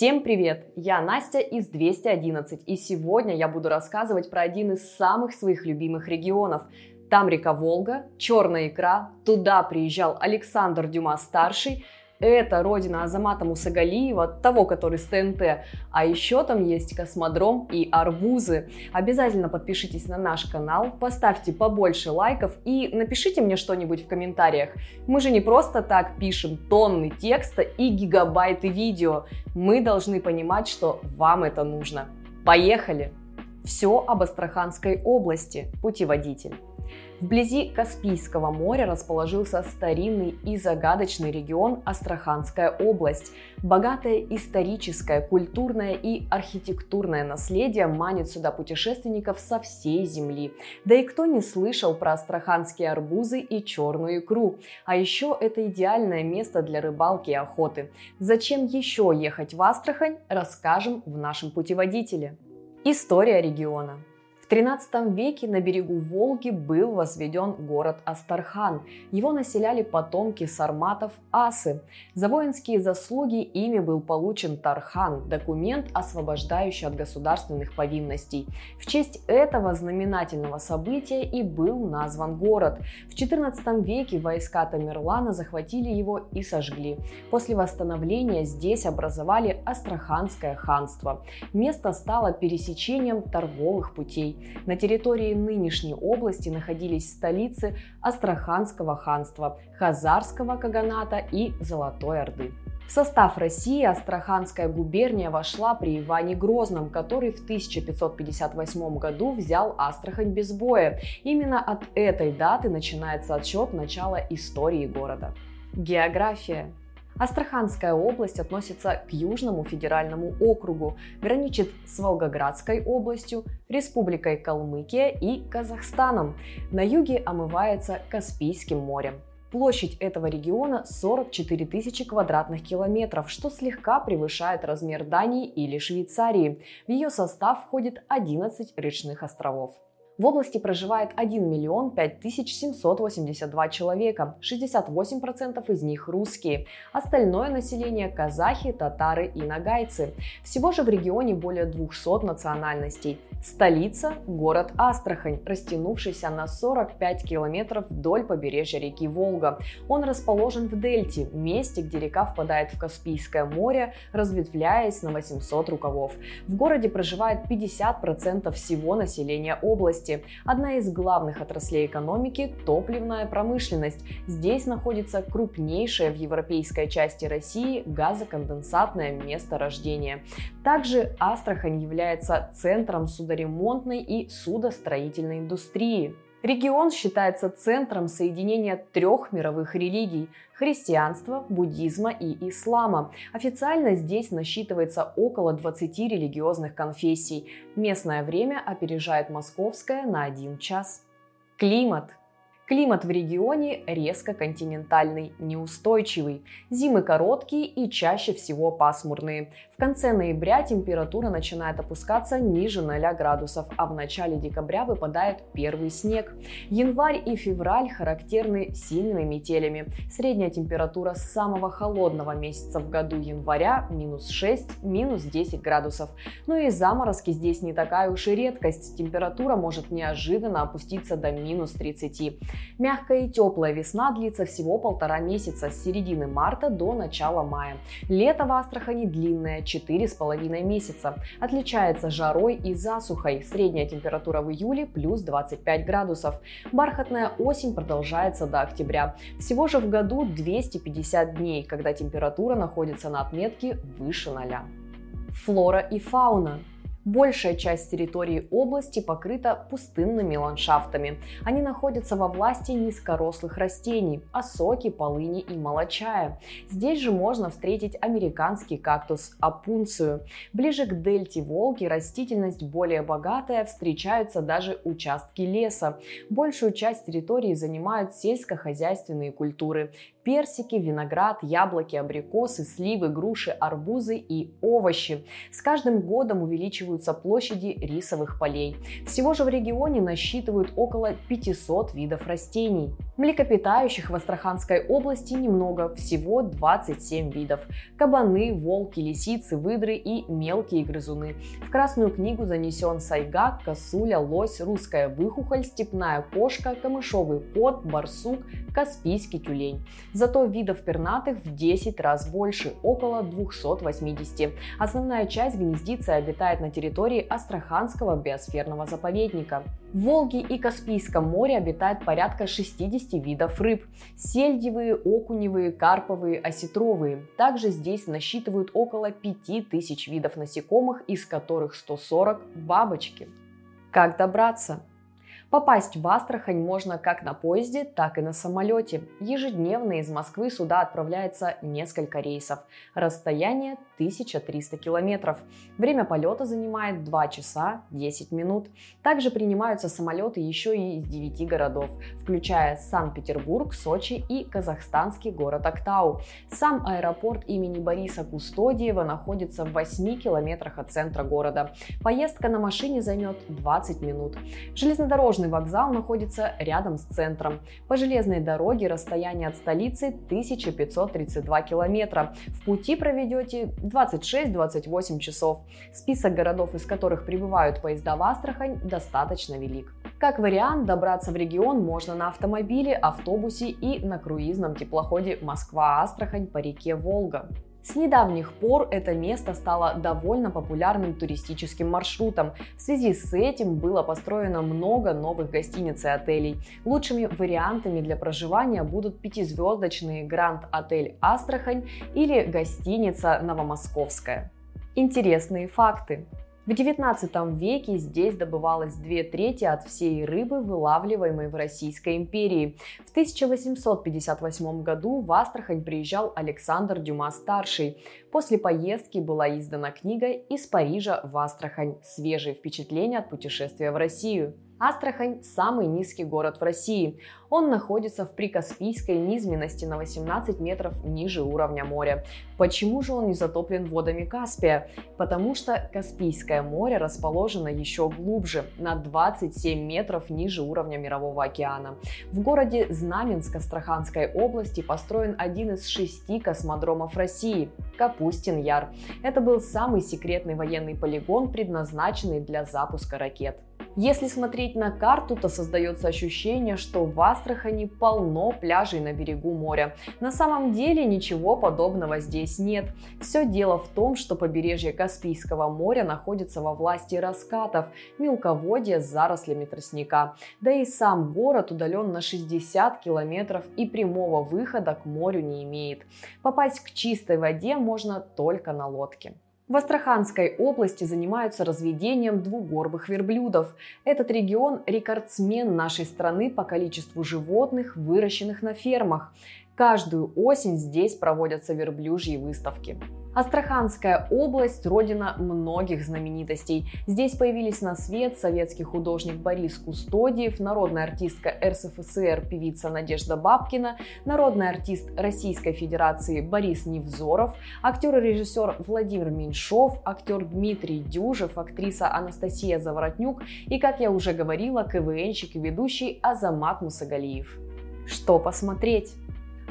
Всем привет! Я Настя из 211 и сегодня я буду рассказывать про один из самых своих любимых регионов. Там река Волга, черная икра, туда приезжал Александр Дюма-старший – это родина Азамата Мусагалиева, того, который с ТНТ. А еще там есть космодром и арбузы. Обязательно подпишитесь на наш канал, поставьте побольше лайков и напишите мне что-нибудь в комментариях. Мы же не просто так пишем тонны текста и гигабайты видео. Мы должны понимать, что вам это нужно. Поехали! Все об Астраханской области. Путеводитель. Вблизи Каспийского моря расположился старинный и загадочный регион Астраханская область. Богатое историческое, культурное и архитектурное наследие манит сюда путешественников со всей земли. Да и кто не слышал про астраханские арбузы и черную икру? А еще это идеальное место для рыбалки и охоты. Зачем еще ехать в Астрахань, расскажем в нашем путеводителе. История региона. XIII веке на берегу Волги был возведен город Астархан. Его населяли потомки сарматов Асы. За воинские заслуги ими был получен Тархан – документ, освобождающий от государственных повинностей. В честь этого знаменательного события и был назван город. В XIV веке войска Тамерлана захватили его и сожгли. После восстановления здесь образовали Астраханское ханство. Место стало пересечением торговых путей. На территории нынешней области находились столицы Астраханского ханства, Хазарского каганата и Золотой Орды. В состав России Астраханская губерния вошла при Иване Грозном, который в 1558 году взял Астрахань без боя. Именно от этой даты начинается отсчет начала истории города. География. Астраханская область относится к Южному федеральному округу, граничит с Волгоградской областью, Республикой Калмыкия и Казахстаном. На юге омывается Каспийским морем. Площадь этого региона 44 тысячи квадратных километров, что слегка превышает размер Дании или Швейцарии. В ее состав входит 11 речных островов. В области проживает 1 миллион 5782 человека, 68% из них русские. Остальное население – казахи, татары и нагайцы. Всего же в регионе более 200 национальностей. Столица – город Астрахань, растянувшийся на 45 километров вдоль побережья реки Волга. Он расположен в дельте, месте, где река впадает в Каспийское море, разветвляясь на 800 рукавов. В городе проживает 50% всего населения области области. Одна из главных отраслей экономики – топливная промышленность. Здесь находится крупнейшее в европейской части России газоконденсатное месторождение. Также Астрахань является центром судоремонтной и судостроительной индустрии. Регион считается центром соединения трех мировых религий – христианства, буддизма и ислама. Официально здесь насчитывается около 20 религиозных конфессий. Местное время опережает московское на один час. Климат – Климат в регионе резко континентальный, неустойчивый. Зимы короткие и чаще всего пасмурные. В конце ноября температура начинает опускаться ниже 0 градусов, а в начале декабря выпадает первый снег. Январь и февраль характерны сильными метелями. Средняя температура самого холодного месяца в году января минус 6, минус 10 градусов. Но и заморозки здесь не такая уж и редкость. Температура может неожиданно опуститься до минус 30. Мягкая и теплая весна длится всего полтора месяца, с середины марта до начала мая. Лето в Астрахани длинное, 4,5 месяца. Отличается жарой и засухой. Средняя температура в июле плюс 25 градусов. Бархатная осень продолжается до октября. Всего же в году 250 дней, когда температура находится на отметке выше 0. Флора и фауна. Большая часть территории области покрыта пустынными ландшафтами. Они находятся во власти низкорослых растений – осоки, полыни и молочая. Здесь же можно встретить американский кактус апунцию. Ближе к дельте Волги растительность более богатая, встречаются даже участки леса. Большую часть территории занимают сельскохозяйственные культуры персики, виноград, яблоки, абрикосы, сливы, груши, арбузы и овощи. С каждым годом увеличиваются увеличиваются площади рисовых полей. Всего же в регионе насчитывают около 500 видов растений. Млекопитающих в Астраханской области немного, всего 27 видов. Кабаны, волки, лисицы, выдры и мелкие грызуны. В Красную книгу занесен сайгак, косуля, лось, русская выхухоль, степная кошка, камышовый кот, барсук, каспийский тюлень. Зато видов пернатых в 10 раз больше, около 280. Основная часть гнездится и обитает на территории Астраханского биосферного заповедника. В Волге и Каспийском море обитает порядка 60 видов рыб. Сельдевые, окуневые, карповые, осетровые. Также здесь насчитывают около 5000 видов насекомых, из которых 140 – бабочки. Как добраться? Попасть в Астрахань можно как на поезде, так и на самолете. Ежедневно из Москвы сюда отправляется несколько рейсов. Расстояние 1300 километров. Время полета занимает 2 часа 10 минут. Также принимаются самолеты еще и из 9 городов, включая Санкт-Петербург, Сочи и казахстанский город Актау. Сам аэропорт имени Бориса Кустодиева находится в 8 километрах от центра города. Поездка на машине займет 20 минут. Железнодорожный вокзал находится рядом с центром. По железной дороге расстояние от столицы 1532 километра. В пути проведете 26-28 часов. Список городов, из которых прибывают поезда в Астрахань, достаточно велик. Как вариант, добраться в регион можно на автомобиле, автобусе и на круизном теплоходе Москва-Астрахань по реке Волга. С недавних пор это место стало довольно популярным туристическим маршрутом. В связи с этим было построено много новых гостиниц и отелей. Лучшими вариантами для проживания будут пятизвездочный Гранд Отель Астрахань или гостиница Новомосковская. Интересные факты. В XIX веке здесь добывалось две трети от всей рыбы, вылавливаемой в Российской империи. В 1858 году в Астрахань приезжал Александр Дюма-старший. После поездки была издана книга «Из Парижа в Астрахань. Свежие впечатления от путешествия в Россию». Астрахань – самый низкий город в России. Он находится в прикаспийской низменности на 18 метров ниже уровня моря. Почему же он не затоплен водами Каспия? Потому что Каспийское море расположено еще глубже, на 27 метров ниже уровня Мирового океана. В городе Знаменск Астраханской области построен один из шести космодромов России – Капустин Яр. Это был самый секретный военный полигон, предназначенный для запуска ракет. Если смотреть на карту, то создается ощущение, что в Астрахани полно пляжей на берегу моря. На самом деле ничего подобного здесь нет. Все дело в том, что побережье Каспийского моря находится во власти раскатов, мелководья с зарослями тростника. Да и сам город удален на 60 километров и прямого выхода к морю не имеет. Попасть к чистой воде можно только на лодке. В Астраханской области занимаются разведением двугорбых верблюдов. Этот регион – рекордсмен нашей страны по количеству животных, выращенных на фермах. Каждую осень здесь проводятся верблюжьи выставки. Астраханская область – родина многих знаменитостей. Здесь появились на свет советский художник Борис Кустодиев, народная артистка РСФСР певица Надежда Бабкина, народный артист Российской Федерации Борис Невзоров, актер и режиссер Владимир Меньшов, актер Дмитрий Дюжев, актриса Анастасия Заворотнюк и, как я уже говорила, КВНщик и ведущий Азамат Мусагалиев. Что посмотреть?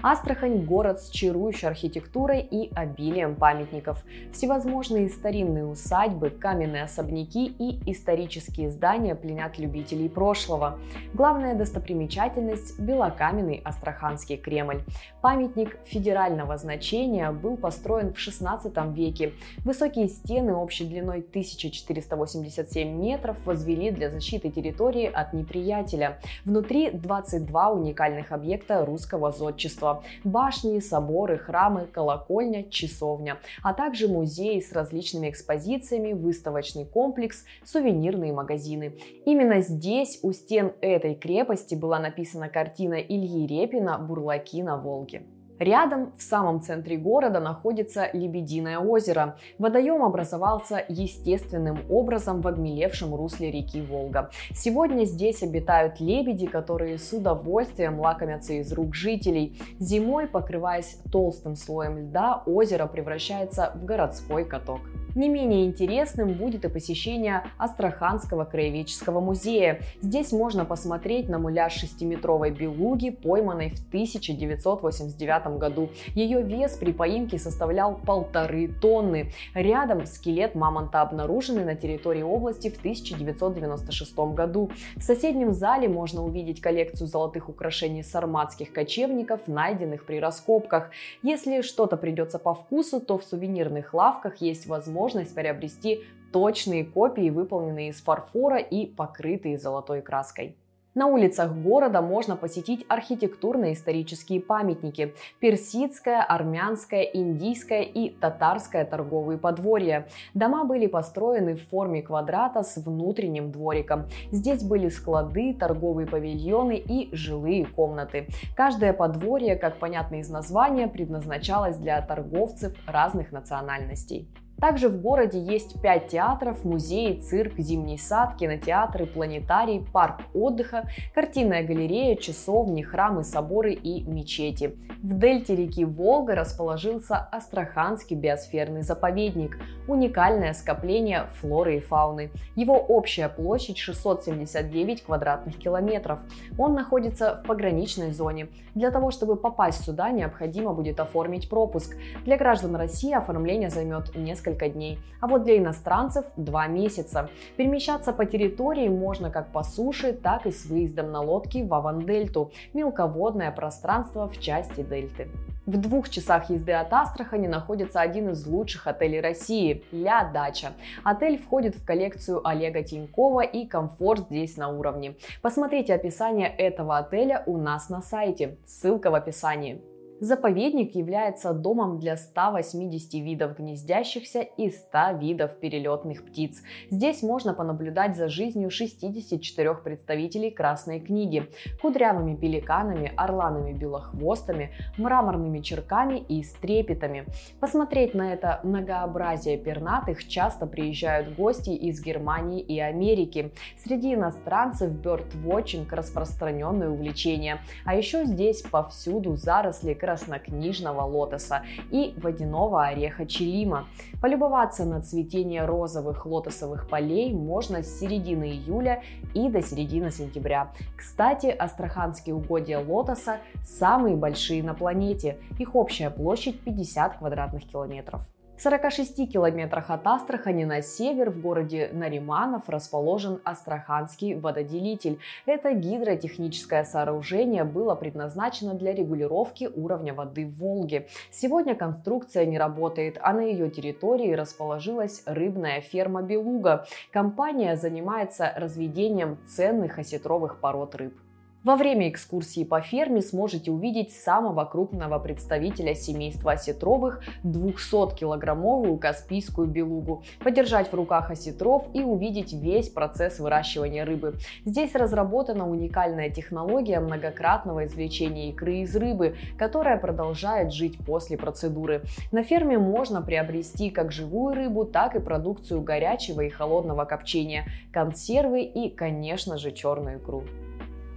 Астрахань – город с чарующей архитектурой и обилием памятников. Всевозможные старинные усадьбы, каменные особняки и исторические здания пленят любителей прошлого. Главная достопримечательность – белокаменный Астраханский Кремль. Памятник федерального значения был построен в XVI веке. Высокие стены общей длиной 1487 метров возвели для защиты территории от неприятеля. Внутри 22 уникальных объекта русского зодчества искусства, башни, соборы, храмы, колокольня, часовня, а также музеи с различными экспозициями, выставочный комплекс, сувенирные магазины. Именно здесь, у стен этой крепости, была написана картина Ильи Репина «Бурлаки на Волге». Рядом, в самом центре города, находится Лебединое озеро. Водоем образовался естественным образом в обмелевшем русле реки Волга. Сегодня здесь обитают лебеди, которые с удовольствием лакомятся из рук жителей. Зимой, покрываясь толстым слоем льда, озеро превращается в городской каток. Не менее интересным будет и посещение Астраханского краеведческого музея. Здесь можно посмотреть на муляж шестиметровой белуги, пойманной в 1989 году. Ее вес при поимке составлял полторы тонны. Рядом скелет мамонта обнаруженный на территории области в 1996 году. В соседнем зале можно увидеть коллекцию золотых украшений сарматских кочевников, найденных при раскопках. Если что-то придется по вкусу, то в сувенирных лавках есть возможность приобрести точные копии, выполненные из фарфора и покрытые золотой краской. На улицах города можно посетить архитектурно-исторические памятники – персидское, армянское, индийское и татарское торговые подворья. Дома были построены в форме квадрата с внутренним двориком. Здесь были склады, торговые павильоны и жилые комнаты. Каждое подворье, как понятно из названия, предназначалось для торговцев разных национальностей. Также в городе есть пять театров, музеи, цирк, зимний сад, кинотеатры, планетарий, парк отдыха, картинная галерея, часовни, храмы, соборы и мечети. В дельте реки Волга расположился Астраханский биосферный заповедник, уникальное скопление флоры и фауны. Его общая площадь 679 квадратных километров. Он находится в пограничной зоне. Для того, чтобы попасть сюда, необходимо будет оформить пропуск. Для граждан России оформление займет несколько несколько дней, а вот для иностранцев 2 месяца. Перемещаться по территории можно как по суше, так и с выездом на лодке в Авандельту, мелководное пространство в части дельты. В двух часах езды от Астрахани находится один из лучших отелей России – Ля Дача. Отель входит в коллекцию Олега Тинькова и комфорт здесь на уровне. Посмотрите описание этого отеля у нас на сайте, ссылка в описании. Заповедник является домом для 180 видов гнездящихся и 100 видов перелетных птиц. Здесь можно понаблюдать за жизнью 64 представителей Красной книги, кудрявыми пеликанами, орланами-белохвостами, мраморными черками и стрепетами. Посмотреть на это многообразие пернатых часто приезжают гости из Германии и Америки. Среди иностранцев бёрдвотчинг – распространенное увлечение. А еще здесь повсюду заросли краснокнижного лотоса и водяного ореха чилима. Полюбоваться на цветение розовых лотосовых полей можно с середины июля и до середины сентября. Кстати, астраханские угодья лотоса самые большие на планете. Их общая площадь 50 квадратных километров. В 46 километрах от Астрахани на север в городе Нариманов расположен Астраханский вододелитель. Это гидротехническое сооружение было предназначено для регулировки уровня воды в Волге. Сегодня конструкция не работает, а на ее территории расположилась рыбная ферма «Белуга». Компания занимается разведением ценных осетровых пород рыб. Во время экскурсии по ферме сможете увидеть самого крупного представителя семейства осетровых 200-килограммовую каспийскую белугу, подержать в руках осетров и увидеть весь процесс выращивания рыбы. Здесь разработана уникальная технология многократного извлечения икры из рыбы, которая продолжает жить после процедуры. На ферме можно приобрести как живую рыбу, так и продукцию горячего и холодного копчения, консервы и, конечно же, черную икру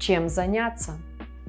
чем заняться.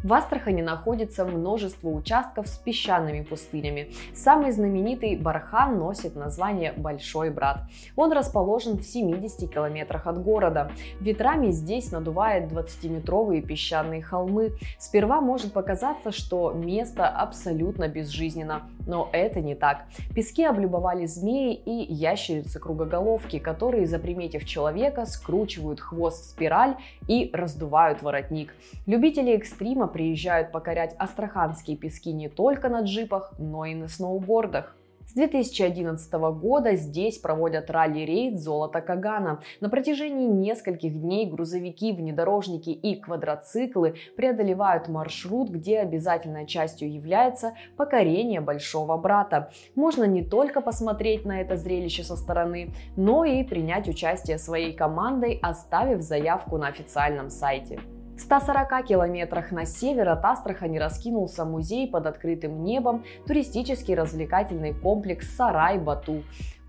В Астрахани находится множество участков с песчаными пустынями. Самый знаменитый Бархан носит название Большой Брат. Он расположен в 70 километрах от города. Ветрами здесь надувает 20-метровые песчаные холмы. Сперва может показаться, что место абсолютно безжизненно, но это не так. Пески облюбовали змеи и ящерицы-кругоголовки, которые, заприметив человека, скручивают хвост в спираль и раздувают воротник. Любители экстрима приезжают покорять астраханские пески не только на джипах, но и на сноубордах. С 2011 года здесь проводят ралли-рейд «Золото Кагана». На протяжении нескольких дней грузовики, внедорожники и квадроциклы преодолевают маршрут, где обязательной частью является покорение Большого Брата. Можно не только посмотреть на это зрелище со стороны, но и принять участие своей командой, оставив заявку на официальном сайте. В 140 километрах на север от Астрахани раскинулся музей под открытым небом, туристический развлекательный комплекс Сарай-Бату.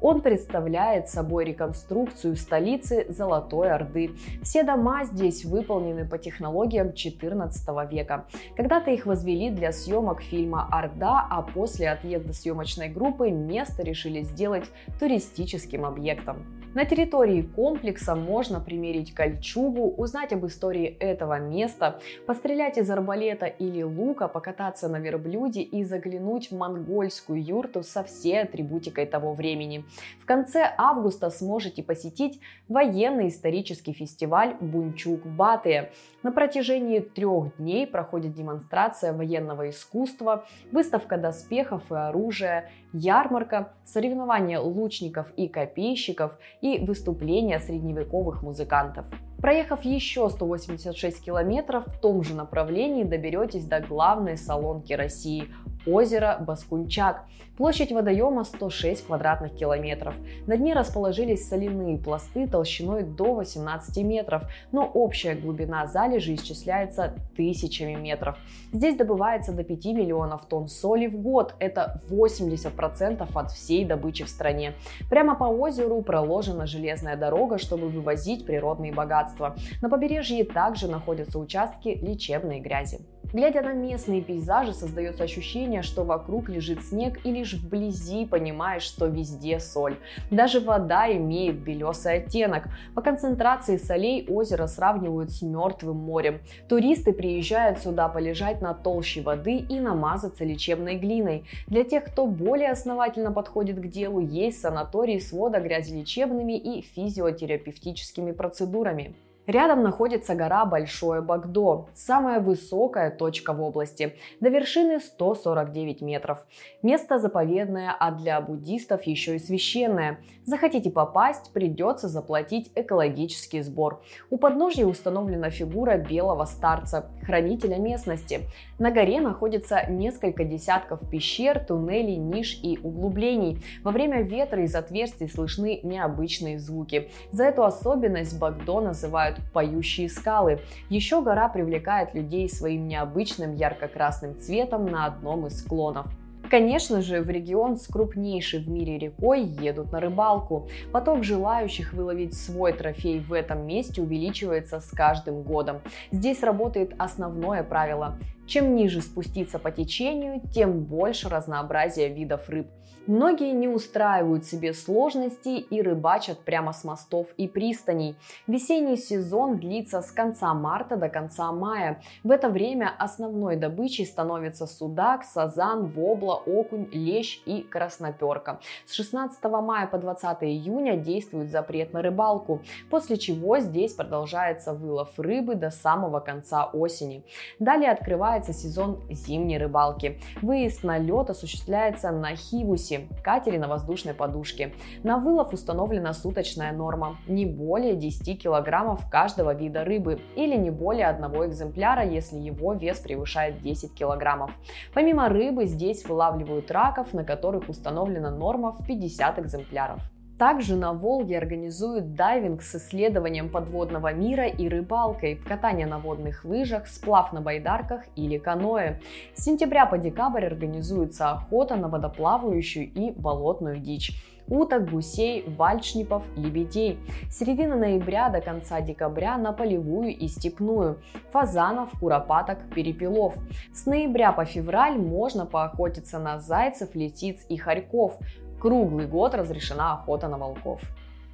Он представляет собой реконструкцию столицы Золотой Орды. Все дома здесь выполнены по технологиям 14 века. Когда-то их возвели для съемок фильма «Орда», а после отъезда съемочной группы место решили сделать туристическим объектом. На территории комплекса можно примерить кольчугу, узнать об истории этого места, пострелять из арбалета или лука, покататься на верблюде и заглянуть в монгольскую юрту со всей атрибутикой того времени. В конце августа сможете посетить военный исторический фестиваль Бунчук Батыя. На протяжении трех дней проходит демонстрация военного искусства, выставка доспехов и оружия, ярмарка, соревнования лучников и копейщиков и выступления средневековых музыкантов. Проехав еще 186 километров в том же направлении доберетесь до главной салонки России озеро Баскунчак. Площадь водоема 106 квадратных километров. На дне расположились соляные пласты толщиной до 18 метров, но общая глубина залежи исчисляется тысячами метров. Здесь добывается до 5 миллионов тонн соли в год. Это 80% от всей добычи в стране. Прямо по озеру проложена железная дорога, чтобы вывозить природные богатства. На побережье также находятся участки лечебной грязи. Глядя на местные пейзажи, создается ощущение, что вокруг лежит снег и лишь вблизи понимаешь, что везде соль. Даже вода имеет белесый оттенок. По концентрации солей озеро сравнивают с мертвым морем. Туристы приезжают сюда полежать на толще воды и намазаться лечебной глиной. Для тех, кто более основательно подходит к делу, есть санатории с водогрязелечебными и физиотерапевтическими процедурами. Рядом находится гора Большое Багдо, самая высокая точка в области, до вершины 149 метров. Место заповедное, а для буддистов еще и священное. Захотите попасть, придется заплатить экологический сбор. У подножья установлена фигура белого старца, хранителя местности. На горе находится несколько десятков пещер, туннелей, ниш и углублений. Во время ветра из отверстий слышны необычные звуки. За эту особенность Багдо называют называют поющие скалы. Еще гора привлекает людей своим необычным ярко-красным цветом на одном из склонов. Конечно же, в регион с крупнейшей в мире рекой едут на рыбалку. Поток желающих выловить свой трофей в этом месте увеличивается с каждым годом. Здесь работает основное правило чем ниже спуститься по течению, тем больше разнообразия видов рыб. Многие не устраивают себе сложностей и рыбачат прямо с мостов и пристаней. Весенний сезон длится с конца марта до конца мая. В это время основной добычей становится судак, сазан, вобла, окунь, лещ и красноперка. С 16 мая по 20 июня действует запрет на рыбалку, после чего здесь продолжается вылов рыбы до самого конца осени. Далее открывается открывается сезон зимней рыбалки. Выезд на лед осуществляется на Хивусе, катере на воздушной подушке. На вылов установлена суточная норма – не более 10 килограммов каждого вида рыбы или не более одного экземпляра, если его вес превышает 10 килограммов. Помимо рыбы здесь вылавливают раков, на которых установлена норма в 50 экземпляров. Также на Волге организуют дайвинг с исследованием подводного мира и рыбалкой, катание на водных лыжах, сплав на байдарках или каноэ. С сентября по декабрь организуется охота на водоплавающую и болотную дичь уток, гусей, вальшнипов, лебедей. С середины ноября до конца декабря на полевую и степную, фазанов, куропаток, перепелов. С ноября по февраль можно поохотиться на зайцев, лисиц и хорьков. Круглый год разрешена охота на волков.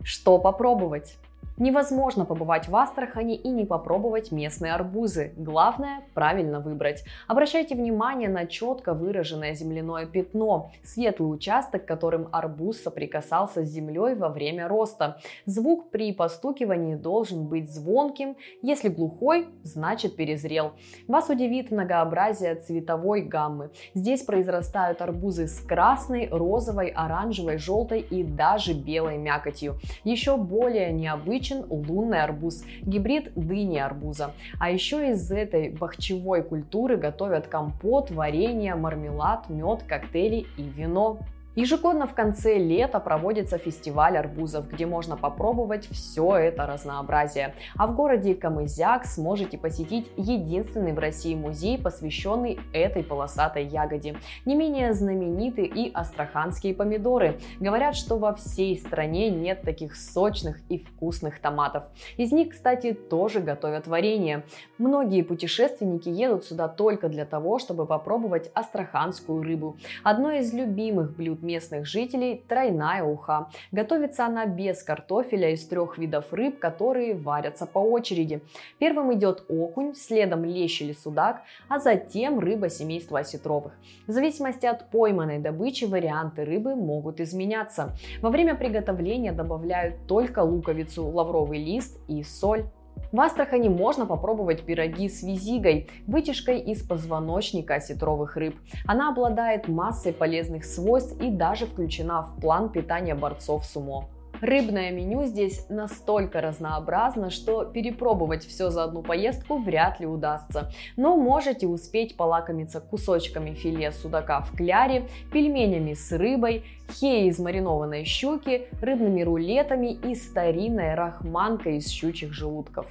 Что попробовать? Невозможно побывать в Астрахани и не попробовать местные арбузы. Главное – правильно выбрать. Обращайте внимание на четко выраженное земляное пятно, светлый участок, которым арбуз соприкасался с землей во время роста. Звук при постукивании должен быть звонким, если глухой, значит перезрел. Вас удивит многообразие цветовой гаммы. Здесь произрастают арбузы с красной, розовой, оранжевой, желтой и даже белой мякотью. Еще более необычно обозначен лунный арбуз, гибрид дыни арбуза. А еще из этой бахчевой культуры готовят компот, варенье, мармелад, мед, коктейли и вино. Ежегодно в конце лета проводится фестиваль арбузов, где можно попробовать все это разнообразие. А в городе Камызяк сможете посетить единственный в России музей, посвященный этой полосатой ягоде. Не менее знамениты и астраханские помидоры. Говорят, что во всей стране нет таких сочных и вкусных томатов. Из них, кстати, тоже готовят варенье. Многие путешественники едут сюда только для того, чтобы попробовать астраханскую рыбу. Одно из любимых блюд местных жителей – тройная уха. Готовится она без картофеля из трех видов рыб, которые варятся по очереди. Первым идет окунь, следом лещ или судак, а затем рыба семейства осетровых. В зависимости от пойманной добычи варианты рыбы могут изменяться. Во время приготовления добавляют только луковицу, лавровый лист и соль. В Астрахани можно попробовать пироги с визигой, вытяжкой из позвоночника осетровых рыб. Она обладает массой полезных свойств и даже включена в план питания борцов сумо. Рыбное меню здесь настолько разнообразно, что перепробовать все за одну поездку вряд ли удастся. Но можете успеть полакомиться кусочками филе судака в кляре, пельменями с рыбой, хеей из маринованной щуки, рыбными рулетами и старинной рахманкой из щучьих желудков.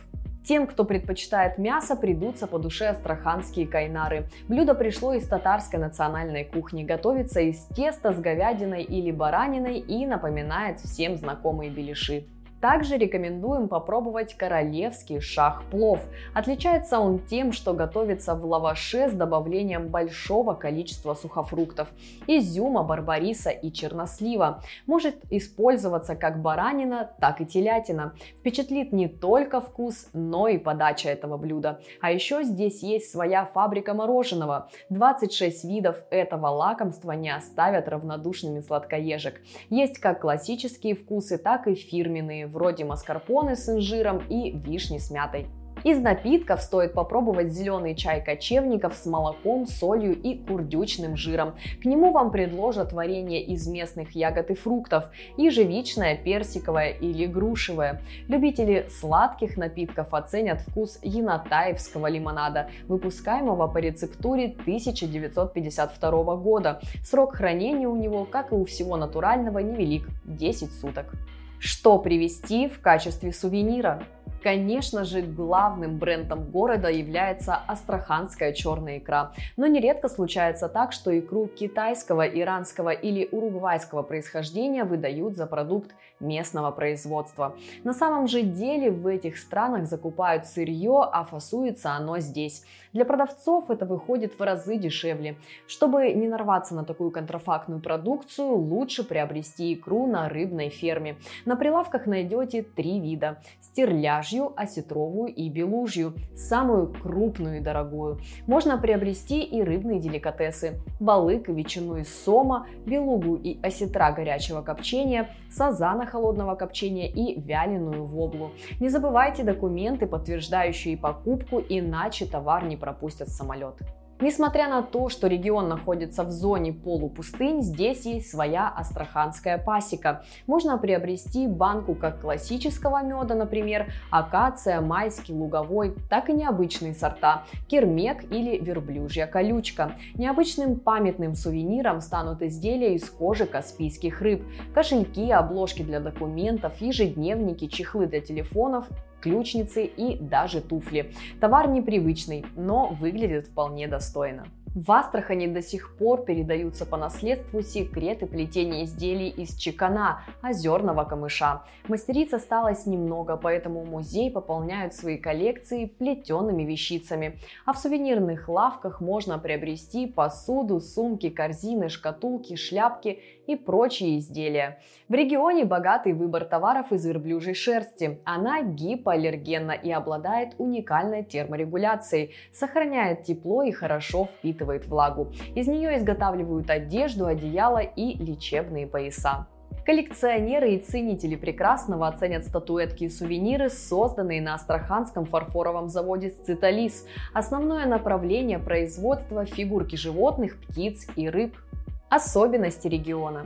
Тем, кто предпочитает мясо, придутся по душе астраханские кайнары. Блюдо пришло из татарской национальной кухни, готовится из теста с говядиной или бараниной и напоминает всем знакомые беляши. Также рекомендуем попробовать королевский шах-плов. Отличается он тем, что готовится в лаваше с добавлением большого количества сухофруктов – изюма, барбариса и чернослива. Может использоваться как баранина, так и телятина. Впечатлит не только вкус, но и подача этого блюда. А еще здесь есть своя фабрика мороженого. 26 видов этого лакомства не оставят равнодушными сладкоежек. Есть как классические вкусы, так и фирменные, вроде маскарпоне с инжиром и вишни с мятой. Из напитков стоит попробовать зеленый чай кочевников с молоком, солью и курдючным жиром. К нему вам предложат варенье из местных ягод и фруктов, ежевичное, персиковое или грушевое. Любители сладких напитков оценят вкус янатаевского лимонада, выпускаемого по рецептуре 1952 года. Срок хранения у него, как и у всего натурального, невелик – 10 суток. Что привезти в качестве сувенира? Конечно же, главным брендом города является астраханская черная икра. Но нередко случается так, что икру китайского, иранского или уругвайского происхождения выдают за продукт местного производства. На самом же деле в этих странах закупают сырье, а фасуется оно здесь. Для продавцов это выходит в разы дешевле. Чтобы не нарваться на такую контрафактную продукцию, лучше приобрести икру на рыбной ферме. На прилавках найдете три вида – стерляжью, осетровую и белужью, самую крупную и дорогую. Можно приобрести и рыбные деликатесы – балык, ветчину из сома, белугу и осетра горячего копчения, сазана холодного копчения и вяленую воблу. Не забывайте документы, подтверждающие покупку, иначе товар не пропустят самолет. Несмотря на то, что регион находится в зоне полупустынь, здесь есть своя астраханская пасека. Можно приобрести банку как классического меда, например, акация, майский, луговой, так и необычные сорта – кермек или верблюжья колючка. Необычным памятным сувениром станут изделия из кожи каспийских рыб, кошельки, обложки для документов, ежедневники, чехлы для телефонов ключницы и даже туфли. Товар непривычный, но выглядит вполне достойно. В Астрахани до сих пор передаются по наследству секреты плетения изделий из чекана, озерного камыша. Мастериц осталось немного, поэтому музей пополняют свои коллекции плетеными вещицами. А в сувенирных лавках можно приобрести посуду, сумки, корзины, шкатулки, шляпки и прочие изделия. В регионе богатый выбор товаров из верблюжьей шерсти. Она гипоаллергенна и обладает уникальной терморегуляцией, сохраняет тепло и хорошо впитывает влагу. Из нее изготавливают одежду, одеяло и лечебные пояса. Коллекционеры и ценители прекрасного оценят статуэтки и сувениры, созданные на Астраханском фарфоровом заводе «Сциталис». Основное направление производства – фигурки животных, птиц и рыб. Особенности региона.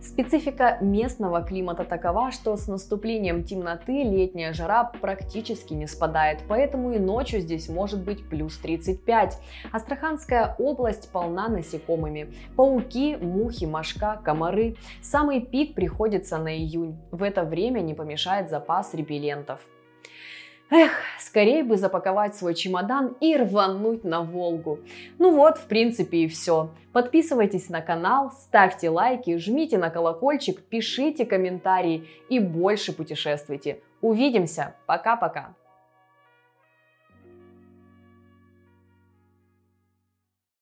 Специфика местного климата такова, что с наступлением темноты летняя жара практически не спадает, поэтому и ночью здесь может быть плюс 35. Астраханская область полна насекомыми. Пауки, мухи, мошка, комары. Самый пик приходится на июнь. В это время не помешает запас репеллентов. Эх, скорее бы запаковать свой чемодан и рвануть на Волгу. Ну вот, в принципе и все. Подписывайтесь на канал, ставьте лайки, жмите на колокольчик, пишите комментарии и больше путешествуйте. Увидимся. Пока-пока.